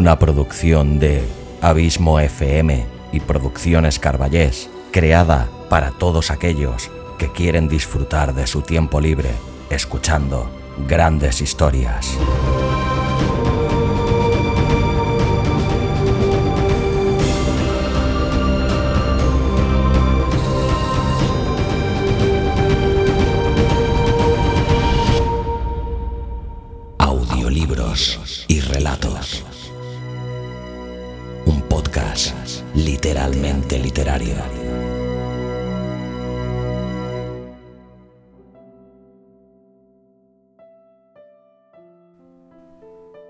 una producción de Abismo FM y Producciones Carballés, creada para todos aquellos que quieren disfrutar de su tiempo libre escuchando grandes historias. Audiolibros y relatos. Literalmente literario.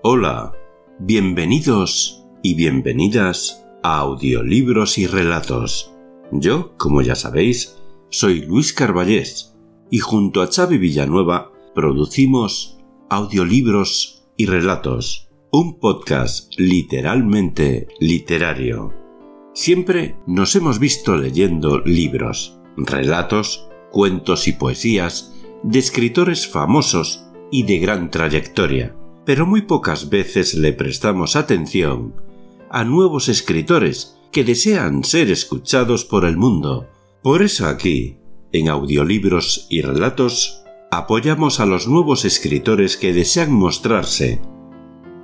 Hola, bienvenidos y bienvenidas a Audiolibros y Relatos. Yo, como ya sabéis, soy Luis Carballés y junto a Xavi Villanueva producimos Audiolibros y Relatos, un podcast literalmente literario. Siempre nos hemos visto leyendo libros, relatos, cuentos y poesías de escritores famosos y de gran trayectoria pero muy pocas veces le prestamos atención a nuevos escritores que desean ser escuchados por el mundo. Por eso aquí, en audiolibros y relatos, apoyamos a los nuevos escritores que desean mostrarse.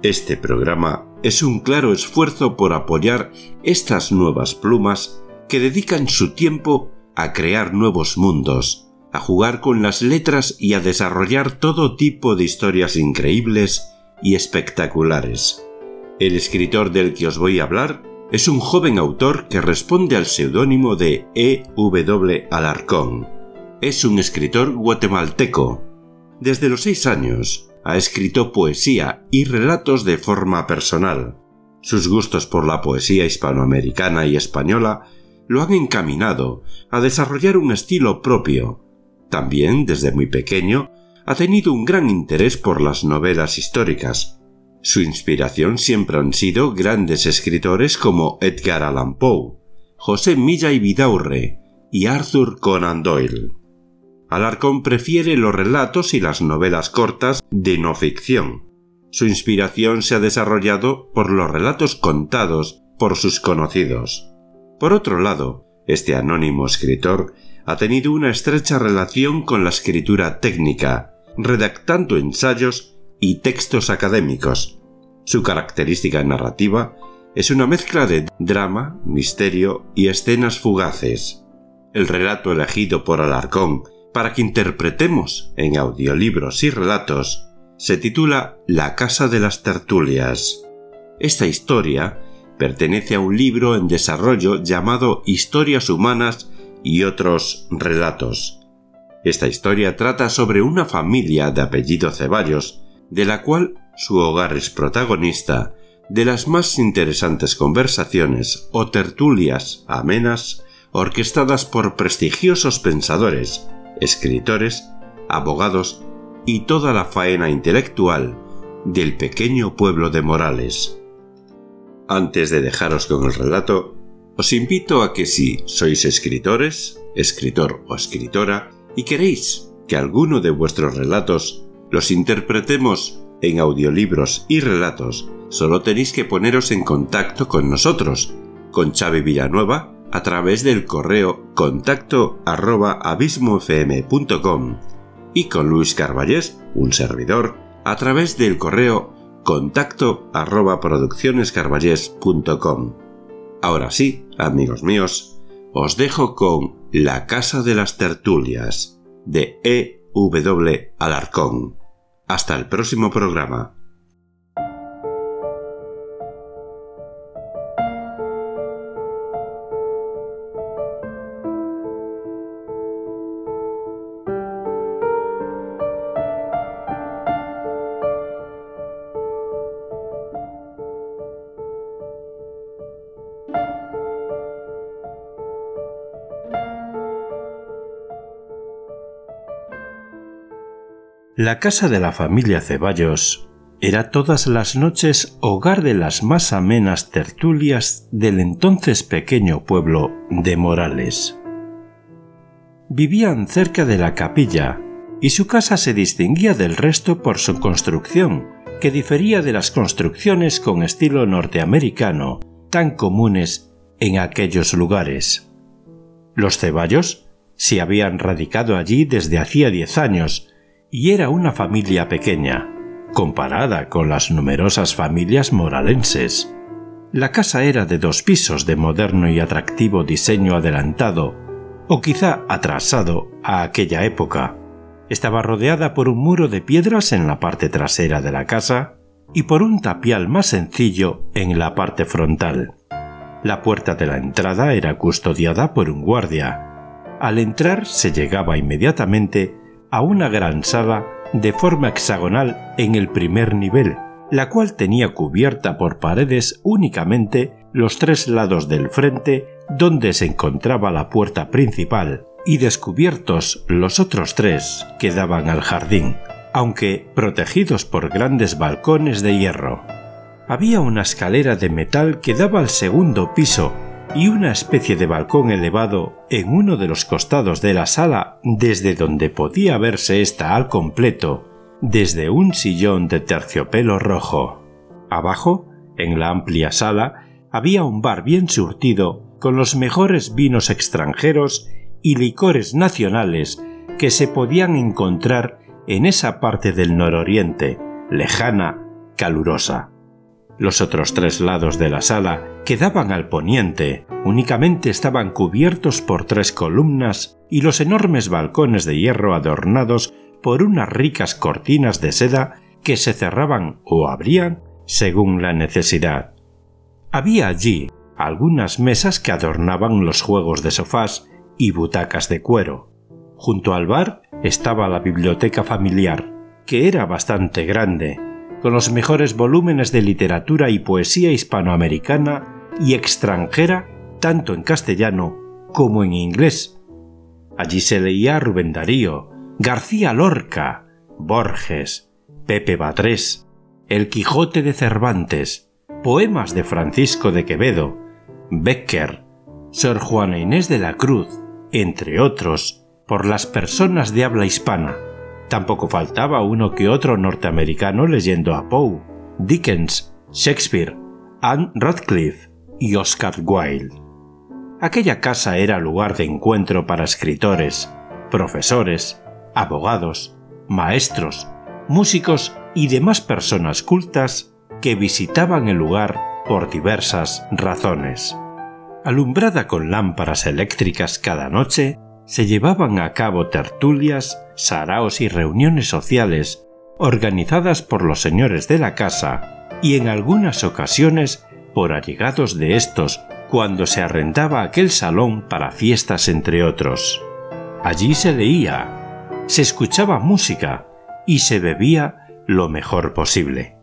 Este programa es un claro esfuerzo por apoyar estas nuevas plumas que dedican su tiempo a crear nuevos mundos, a jugar con las letras y a desarrollar todo tipo de historias increíbles y espectaculares. El escritor del que os voy a hablar es un joven autor que responde al seudónimo de E. W. Alarcón. Es un escritor guatemalteco. Desde los seis años ha escrito poesía y relatos de forma personal. Sus gustos por la poesía hispanoamericana y española lo han encaminado a desarrollar un estilo propio. También, desde muy pequeño, ha tenido un gran interés por las novelas históricas. Su inspiración siempre han sido grandes escritores como Edgar Allan Poe, José Milla y Vidaurre y Arthur Conan Doyle. Alarcón prefiere los relatos y las novelas cortas de no ficción. Su inspiración se ha desarrollado por los relatos contados por sus conocidos. Por otro lado, este anónimo escritor ha tenido una estrecha relación con la escritura técnica, redactando ensayos y textos académicos. Su característica narrativa es una mezcla de drama, misterio y escenas fugaces. El relato elegido por Alarcón para que interpretemos en audiolibros y relatos se titula La Casa de las Tertulias. Esta historia pertenece a un libro en desarrollo llamado Historias Humanas y otros relatos. Esta historia trata sobre una familia de apellido Ceballos, de la cual su hogar es protagonista de las más interesantes conversaciones o tertulias amenas orquestadas por prestigiosos pensadores, escritores, abogados y toda la faena intelectual del pequeño pueblo de Morales. Antes de dejaros con el relato, os invito a que si sois escritores, escritor o escritora, y queréis que alguno de vuestros relatos los interpretemos en audiolibros y relatos, solo tenéis que poneros en contacto con nosotros, con Xavi Villanueva, a través del correo contacto arroba abismofm.com y con Luis Carballés, un servidor, a través del correo contacto arroba produccionescarballés.com. Ahora sí, amigos míos, os dejo con La Casa de las Tertulias de E. W. Alarcón. Hasta el próximo programa. La casa de la familia Ceballos era todas las noches hogar de las más amenas tertulias del entonces pequeño pueblo de Morales. Vivían cerca de la capilla y su casa se distinguía del resto por su construcción, que difería de las construcciones con estilo norteamericano tan comunes en aquellos lugares. Los Ceballos se habían radicado allí desde hacía diez años y era una familia pequeña, comparada con las numerosas familias moralenses. La casa era de dos pisos de moderno y atractivo diseño adelantado, o quizá atrasado a aquella época. Estaba rodeada por un muro de piedras en la parte trasera de la casa y por un tapial más sencillo en la parte frontal. La puerta de la entrada era custodiada por un guardia. Al entrar se llegaba inmediatamente a una gran sala de forma hexagonal en el primer nivel, la cual tenía cubierta por paredes únicamente los tres lados del frente donde se encontraba la puerta principal y descubiertos los otros tres que daban al jardín, aunque protegidos por grandes balcones de hierro. Había una escalera de metal que daba al segundo piso y una especie de balcón elevado en uno de los costados de la sala desde donde podía verse esta al completo desde un sillón de terciopelo rojo. Abajo, en la amplia sala, había un bar bien surtido con los mejores vinos extranjeros y licores nacionales que se podían encontrar en esa parte del nororiente, lejana, calurosa. Los otros tres lados de la sala, que daban al poniente, únicamente estaban cubiertos por tres columnas y los enormes balcones de hierro adornados por unas ricas cortinas de seda que se cerraban o abrían según la necesidad. Había allí algunas mesas que adornaban los juegos de sofás y butacas de cuero. Junto al bar estaba la biblioteca familiar, que era bastante grande, con los mejores volúmenes de literatura y poesía hispanoamericana y extranjera, tanto en castellano como en inglés. Allí se leía Rubén Darío, García Lorca, Borges, Pepe Batrés, El Quijote de Cervantes, poemas de Francisco de Quevedo, Becker, Sor Juana Inés de la Cruz, entre otros, por las personas de habla hispana. Tampoco faltaba uno que otro norteamericano leyendo a Poe, Dickens, Shakespeare, Anne Radcliffe y Oscar Wilde. Aquella casa era lugar de encuentro para escritores, profesores, abogados, maestros, músicos y demás personas cultas que visitaban el lugar por diversas razones. Alumbrada con lámparas eléctricas cada noche, se llevaban a cabo tertulias, saraos y reuniones sociales organizadas por los señores de la casa y en algunas ocasiones por allegados de estos cuando se arrendaba aquel salón para fiestas entre otros. Allí se leía, se escuchaba música y se bebía lo mejor posible.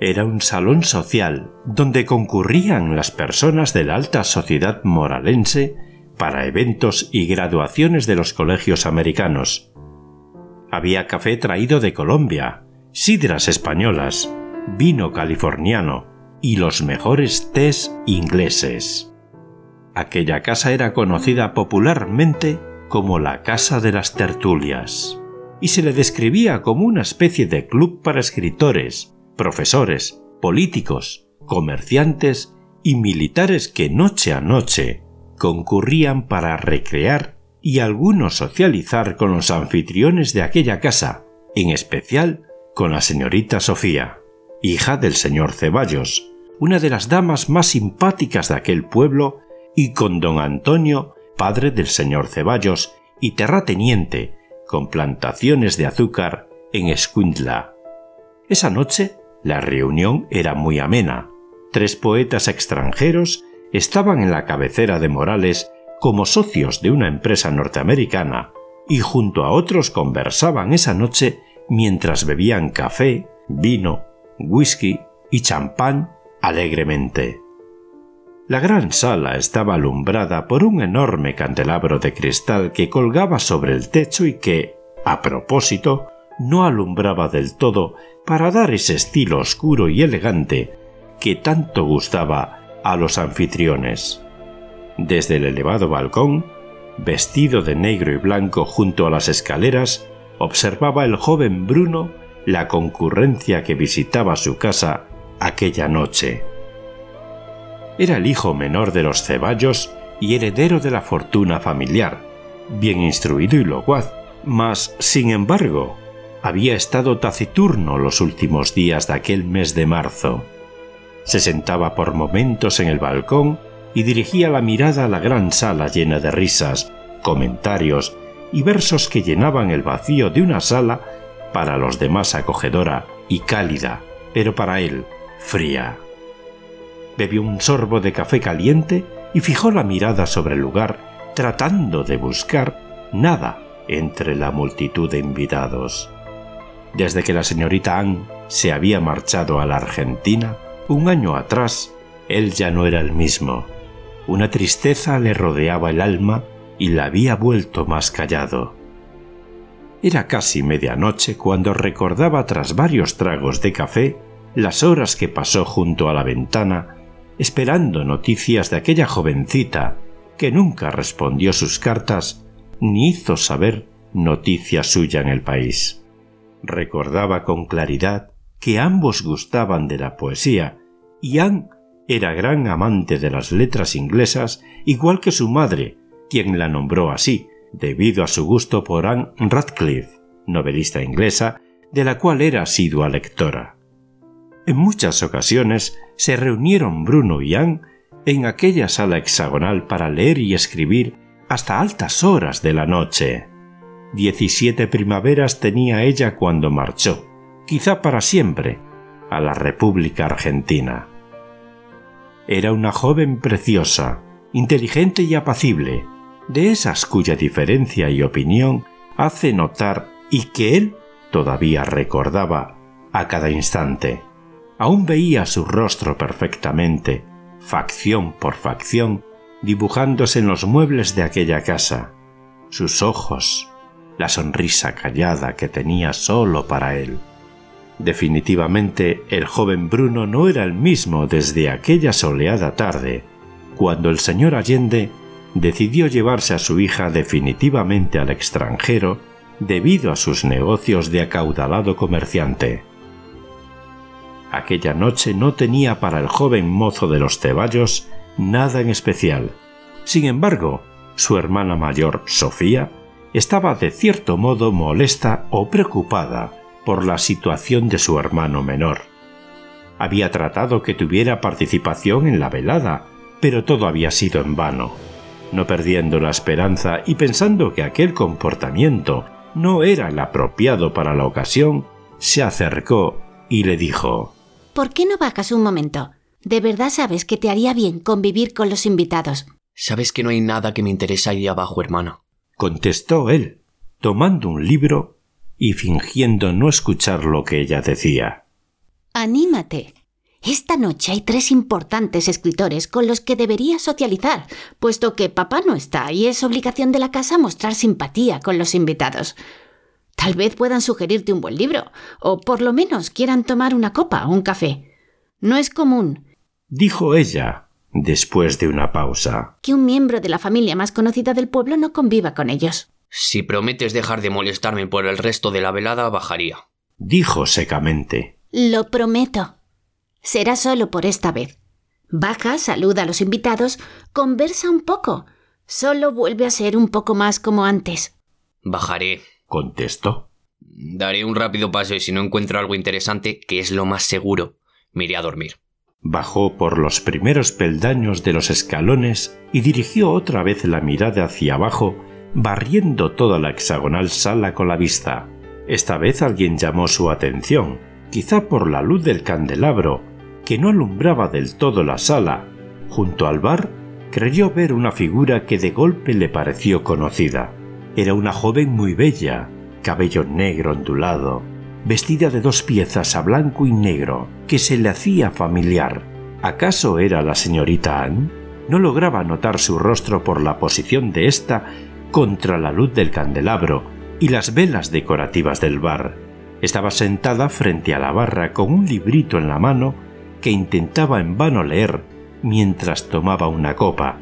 Era un salón social donde concurrían las personas de la alta sociedad moralense para eventos y graduaciones de los colegios americanos. Había café traído de Colombia, sidras españolas, vino californiano y los mejores tés ingleses. Aquella casa era conocida popularmente como la Casa de las Tertulias, y se le describía como una especie de club para escritores, profesores, políticos, comerciantes y militares que noche a noche concurrían para recrear y algunos socializar con los anfitriones de aquella casa, en especial con la señorita Sofía, hija del señor Ceballos, una de las damas más simpáticas de aquel pueblo, y con don Antonio, padre del señor Ceballos y terrateniente, con plantaciones de azúcar en Escuintla. Esa noche la reunión era muy amena. Tres poetas extranjeros estaban en la cabecera de Morales como socios de una empresa norteamericana y junto a otros conversaban esa noche mientras bebían café, vino, whisky y champán alegremente. La gran sala estaba alumbrada por un enorme candelabro de cristal que colgaba sobre el techo y que, a propósito, no alumbraba del todo para dar ese estilo oscuro y elegante que tanto gustaba a los anfitriones. Desde el elevado balcón, vestido de negro y blanco junto a las escaleras, observaba el joven Bruno la concurrencia que visitaba su casa aquella noche. Era el hijo menor de los Ceballos y heredero de la fortuna familiar, bien instruido y locuaz, mas, sin embargo, había estado taciturno los últimos días de aquel mes de marzo. Se sentaba por momentos en el balcón y dirigía la mirada a la gran sala llena de risas, comentarios y versos que llenaban el vacío de una sala para los demás acogedora y cálida, pero para él fría. Bebió un sorbo de café caliente y fijó la mirada sobre el lugar, tratando de buscar nada entre la multitud de invitados. Desde que la señorita Anne se había marchado a la Argentina, un año atrás, él ya no era el mismo. Una tristeza le rodeaba el alma y la había vuelto más callado. Era casi medianoche cuando recordaba tras varios tragos de café las horas que pasó junto a la ventana esperando noticias de aquella jovencita que nunca respondió sus cartas ni hizo saber noticia suya en el país. Recordaba con claridad que ambos gustaban de la poesía Anne era gran amante de las letras inglesas igual que su madre, quien la nombró así, debido a su gusto por Anne Radcliffe, novelista inglesa, de la cual era asidua lectora. En muchas ocasiones se reunieron Bruno y Anne en aquella sala hexagonal para leer y escribir hasta altas horas de la noche. Diecisiete primaveras tenía ella cuando marchó, quizá para siempre, a la República Argentina. Era una joven preciosa, inteligente y apacible, de esas cuya diferencia y opinión hace notar y que él todavía recordaba a cada instante. Aún veía su rostro perfectamente, facción por facción, dibujándose en los muebles de aquella casa, sus ojos, la sonrisa callada que tenía solo para él. Definitivamente el joven Bruno no era el mismo desde aquella soleada tarde, cuando el señor Allende decidió llevarse a su hija definitivamente al extranjero debido a sus negocios de acaudalado comerciante. Aquella noche no tenía para el joven mozo de los Ceballos nada en especial. Sin embargo, su hermana mayor, Sofía, estaba de cierto modo molesta o preocupada por la situación de su hermano menor. Había tratado que tuviera participación en la velada, pero todo había sido en vano. No perdiendo la esperanza y pensando que aquel comportamiento no era el apropiado para la ocasión, se acercó y le dijo ¿Por qué no bajas un momento? De verdad sabes que te haría bien convivir con los invitados. Sabes que no hay nada que me interese ahí abajo, hermano. Contestó él, tomando un libro y fingiendo no escuchar lo que ella decía. Anímate. Esta noche hay tres importantes escritores con los que deberías socializar, puesto que papá no está y es obligación de la casa mostrar simpatía con los invitados. Tal vez puedan sugerirte un buen libro, o por lo menos quieran tomar una copa o un café. No es común, dijo ella, después de una pausa, que un miembro de la familia más conocida del pueblo no conviva con ellos. Si prometes dejar de molestarme por el resto de la velada, bajaría. Dijo secamente. Lo prometo. Será solo por esta vez. Baja, saluda a los invitados, conversa un poco. Solo vuelve a ser un poco más como antes. Bajaré, contestó. Daré un rápido paso y si no encuentro algo interesante, que es lo más seguro, me iré a dormir. Bajó por los primeros peldaños de los escalones y dirigió otra vez la mirada hacia abajo, barriendo toda la hexagonal sala con la vista. Esta vez alguien llamó su atención, quizá por la luz del candelabro, que no alumbraba del todo la sala. Junto al bar, creyó ver una figura que de golpe le pareció conocida. Era una joven muy bella, cabello negro ondulado, vestida de dos piezas a blanco y negro, que se le hacía familiar. ¿Acaso era la señorita Anne? No lograba notar su rostro por la posición de ésta contra la luz del candelabro y las velas decorativas del bar. Estaba sentada frente a la barra con un librito en la mano que intentaba en vano leer mientras tomaba una copa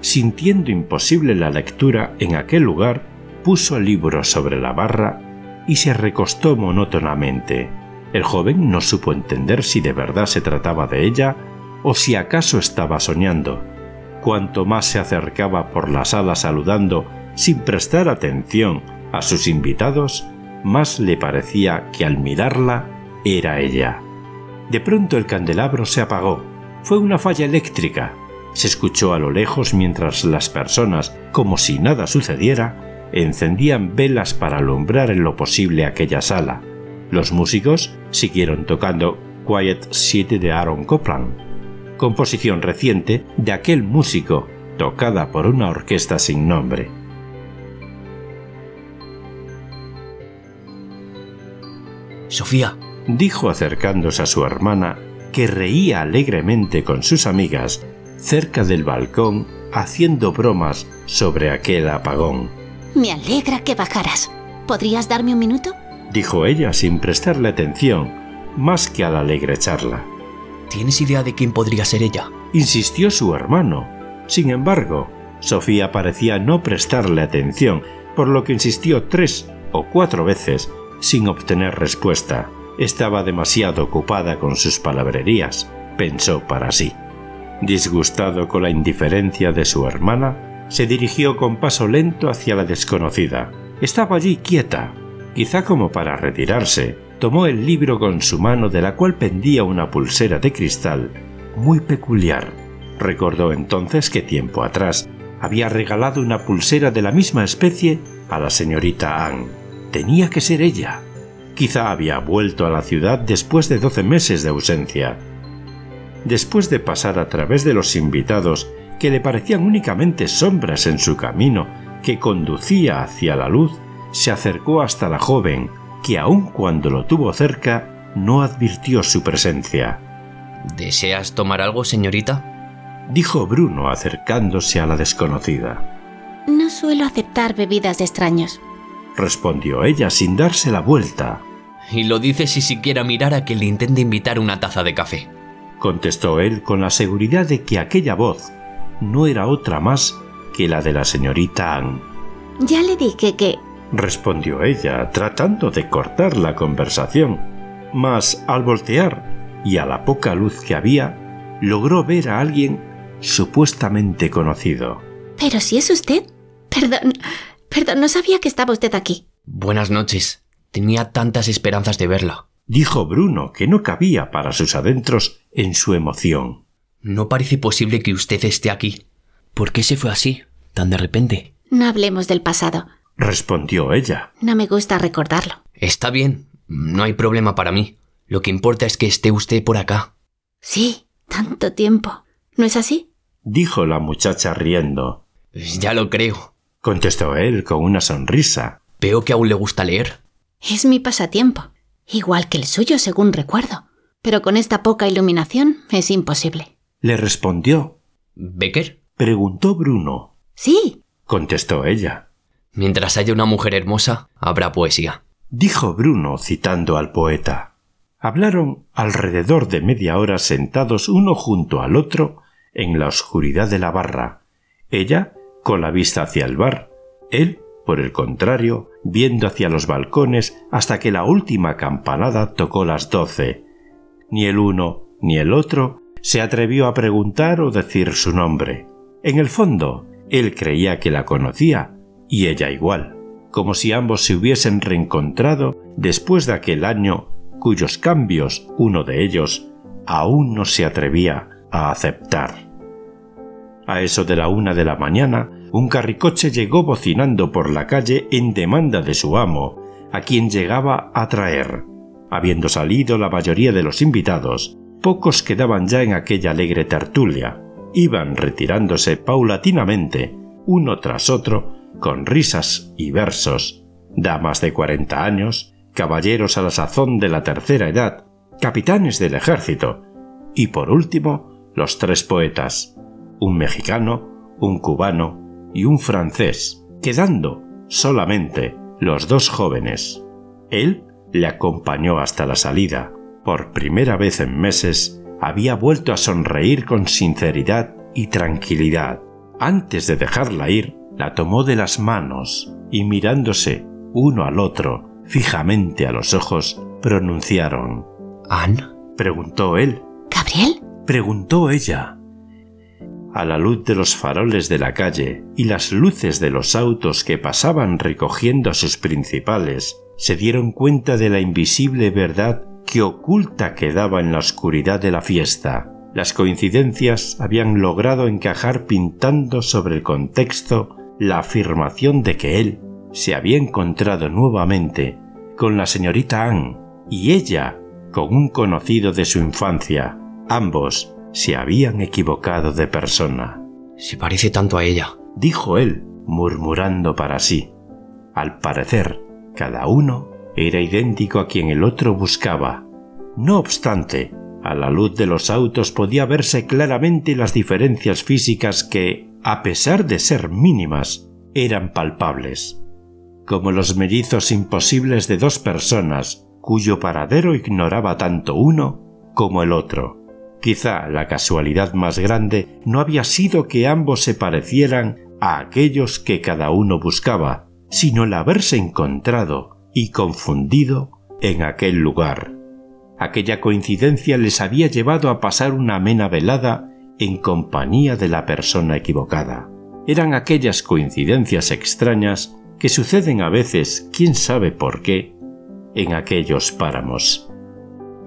sintiendo imposible la lectura en aquel lugar, puso el libro sobre la barra y se recostó monótonamente. El joven no supo entender si de verdad se trataba de ella o si acaso estaba soñando. Cuanto más se acercaba por la sala saludando sin prestar atención a sus invitados, más le parecía que al mirarla era ella. De pronto el candelabro se apagó. Fue una falla eléctrica. Se escuchó a lo lejos mientras las personas, como si nada sucediera, encendían velas para alumbrar en lo posible aquella sala. Los músicos siguieron tocando Quiet City de Aaron Copland, composición reciente de aquel músico, tocada por una orquesta sin nombre. Sofía, dijo acercándose a su hermana, que reía alegremente con sus amigas cerca del balcón haciendo bromas sobre aquel apagón. Me alegra que bajaras. ¿Podrías darme un minuto? dijo ella sin prestarle atención, más que a la alegre charla. ¿Tienes idea de quién podría ser ella? Insistió su hermano. Sin embargo, Sofía parecía no prestarle atención, por lo que insistió tres o cuatro veces sin obtener respuesta. Estaba demasiado ocupada con sus palabrerías, pensó para sí. Disgustado con la indiferencia de su hermana, se dirigió con paso lento hacia la desconocida. Estaba allí quieta, quizá como para retirarse. Tomó el libro con su mano de la cual pendía una pulsera de cristal muy peculiar. Recordó entonces que tiempo atrás había regalado una pulsera de la misma especie a la señorita Anne. Tenía que ser ella. Quizá había vuelto a la ciudad después de doce meses de ausencia. Después de pasar a través de los invitados, que le parecían únicamente sombras en su camino que conducía hacia la luz, se acercó hasta la joven, que aun cuando lo tuvo cerca, no advirtió su presencia. ¿Deseas tomar algo, señorita? dijo Bruno acercándose a la desconocida. No suelo aceptar bebidas de extraños. Respondió ella sin darse la vuelta. Y lo dice si siquiera mirara que le intente invitar una taza de café. Contestó él con la seguridad de que aquella voz no era otra más que la de la señorita Anne. Ya le dije que... Respondió ella, tratando de cortar la conversación. Mas al voltear, y a la poca luz que había, logró ver a alguien supuestamente conocido. Pero si es usted. Perdón. Perdón, no sabía que estaba usted aquí. Buenas noches. Tenía tantas esperanzas de verla. Dijo Bruno, que no cabía para sus adentros en su emoción. No parece posible que usted esté aquí. ¿Por qué se fue así, tan de repente? No hablemos del pasado. Respondió ella. No me gusta recordarlo. Está bien. No hay problema para mí. Lo que importa es que esté usted por acá. Sí, tanto tiempo. ¿No es así? Dijo la muchacha riendo. Ya lo creo. Contestó él con una sonrisa. Veo que aún le gusta leer. Es mi pasatiempo. Igual que el suyo, según recuerdo. Pero con esta poca iluminación es imposible. Le respondió. ¿Becker? Preguntó Bruno. Sí. Contestó ella. Mientras haya una mujer hermosa, habrá poesía. Dijo Bruno citando al poeta. Hablaron alrededor de media hora sentados uno junto al otro en la oscuridad de la barra. Ella con la vista hacia el bar, él, por el contrario, viendo hacia los balcones hasta que la última campanada tocó las doce. Ni el uno ni el otro se atrevió a preguntar o decir su nombre. En el fondo, él creía que la conocía, y ella igual, como si ambos se hubiesen reencontrado después de aquel año cuyos cambios uno de ellos aún no se atrevía a aceptar. A eso de la una de la mañana, un carricoche llegó bocinando por la calle en demanda de su amo, a quien llegaba a traer. Habiendo salido la mayoría de los invitados, pocos quedaban ya en aquella alegre tertulia. Iban retirándose paulatinamente, uno tras otro, con risas y versos. Damas de cuarenta años, caballeros a la sazón de la tercera edad, capitanes del ejército, y por último, los tres poetas, un mexicano, un cubano y un francés, quedando solamente los dos jóvenes. Él le acompañó hasta la salida. Por primera vez en meses había vuelto a sonreír con sinceridad y tranquilidad. Antes de dejarla ir, la tomó de las manos y mirándose uno al otro fijamente a los ojos, pronunciaron. ¿Anne? Preguntó él. ¿Gabriel? Preguntó ella. A la luz de los faroles de la calle y las luces de los autos que pasaban recogiendo a sus principales, se dieron cuenta de la invisible verdad que oculta quedaba en la oscuridad de la fiesta. Las coincidencias habían logrado encajar pintando sobre el contexto la afirmación de que él se había encontrado nuevamente con la señorita Anne y ella con un conocido de su infancia. Ambos se habían equivocado de persona. Se parece tanto a ella, dijo él, murmurando para sí. Al parecer, cada uno era idéntico a quien el otro buscaba. No obstante, a la luz de los autos podía verse claramente las diferencias físicas que, a pesar de ser mínimas, eran palpables. Como los mellizos imposibles de dos personas cuyo paradero ignoraba tanto uno como el otro. Quizá la casualidad más grande no había sido que ambos se parecieran a aquellos que cada uno buscaba, sino el haberse encontrado y confundido en aquel lugar. Aquella coincidencia les había llevado a pasar una amena velada en compañía de la persona equivocada. Eran aquellas coincidencias extrañas que suceden a veces, quién sabe por qué, en aquellos páramos.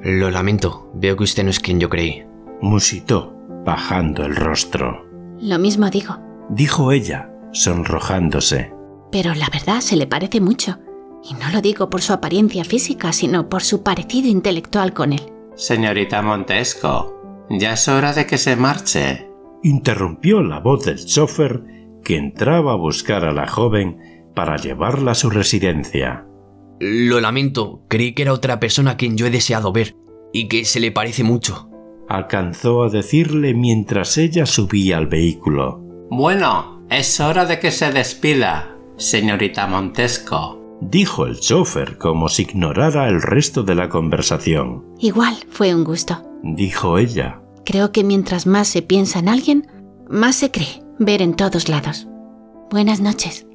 Lo lamento, veo que usted no es quien yo creí. Musitó, bajando el rostro. Lo mismo digo. Dijo ella, sonrojándose. Pero la verdad se le parece mucho. Y no lo digo por su apariencia física, sino por su parecido intelectual con él. Señorita Montesco, ya es hora de que se marche. Interrumpió la voz del chofer que entraba a buscar a la joven para llevarla a su residencia. Lo lamento, creí que era otra persona a quien yo he deseado ver, y que se le parece mucho. Alcanzó a decirle mientras ella subía al vehículo. Bueno, es hora de que se despida, señorita Montesco. Dijo el chofer como si ignorara el resto de la conversación. Igual fue un gusto. Dijo ella. Creo que mientras más se piensa en alguien, más se cree ver en todos lados. Buenas noches.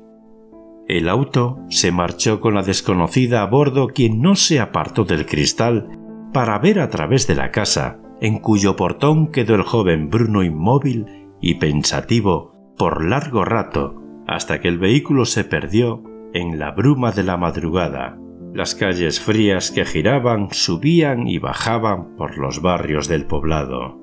El auto se marchó con la desconocida a bordo quien no se apartó del cristal para ver a través de la casa, en cuyo portón quedó el joven Bruno inmóvil y pensativo por largo rato, hasta que el vehículo se perdió en la bruma de la madrugada. Las calles frías que giraban subían y bajaban por los barrios del poblado.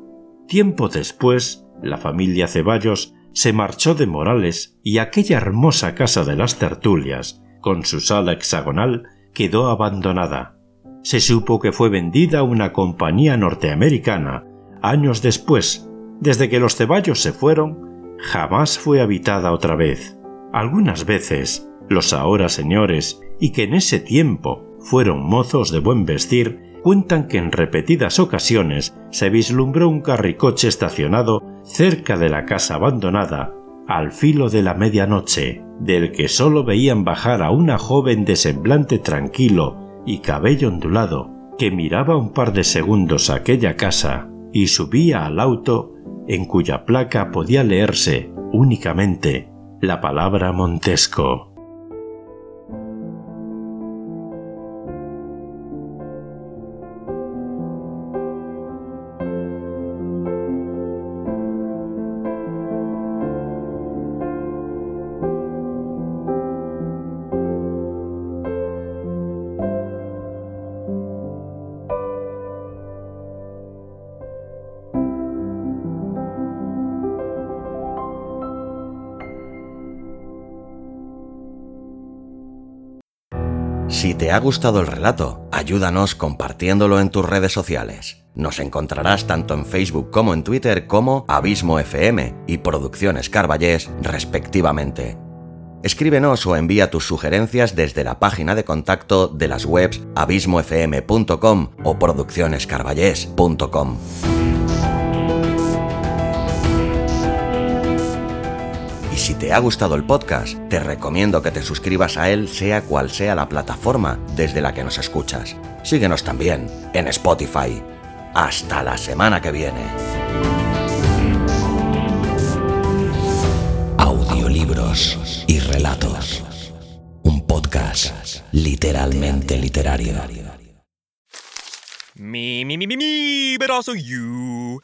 Tiempo después, la familia Ceballos se marchó de Morales y aquella hermosa casa de las tertulias, con su sala hexagonal, quedó abandonada. Se supo que fue vendida a una compañía norteamericana años después. Desde que los ceballos se fueron, jamás fue habitada otra vez. Algunas veces, los ahora señores, y que en ese tiempo fueron mozos de buen vestir, cuentan que en repetidas ocasiones se vislumbró un carricoche estacionado cerca de la casa abandonada al filo de la medianoche, del que sólo veían bajar a una joven de semblante tranquilo y cabello ondulado, que miraba un par de segundos aquella casa y subía al auto en cuya placa podía leerse únicamente la palabra Montesco. Te ha gustado el relato, ayúdanos compartiéndolo en tus redes sociales. Nos encontrarás tanto en Facebook como en Twitter como Abismo FM y Producciones Carballés, respectivamente. Escríbenos o envía tus sugerencias desde la página de contacto de las webs abismofm.com o produccionescarballés.com. si te ha gustado el podcast, te recomiendo que te suscribas a él sea cual sea la plataforma desde la que nos escuchas. Síguenos también en Spotify. Hasta la semana que viene. Audiolibros y relatos. Un podcast literalmente literario. Me, me, me, me, me, but also you.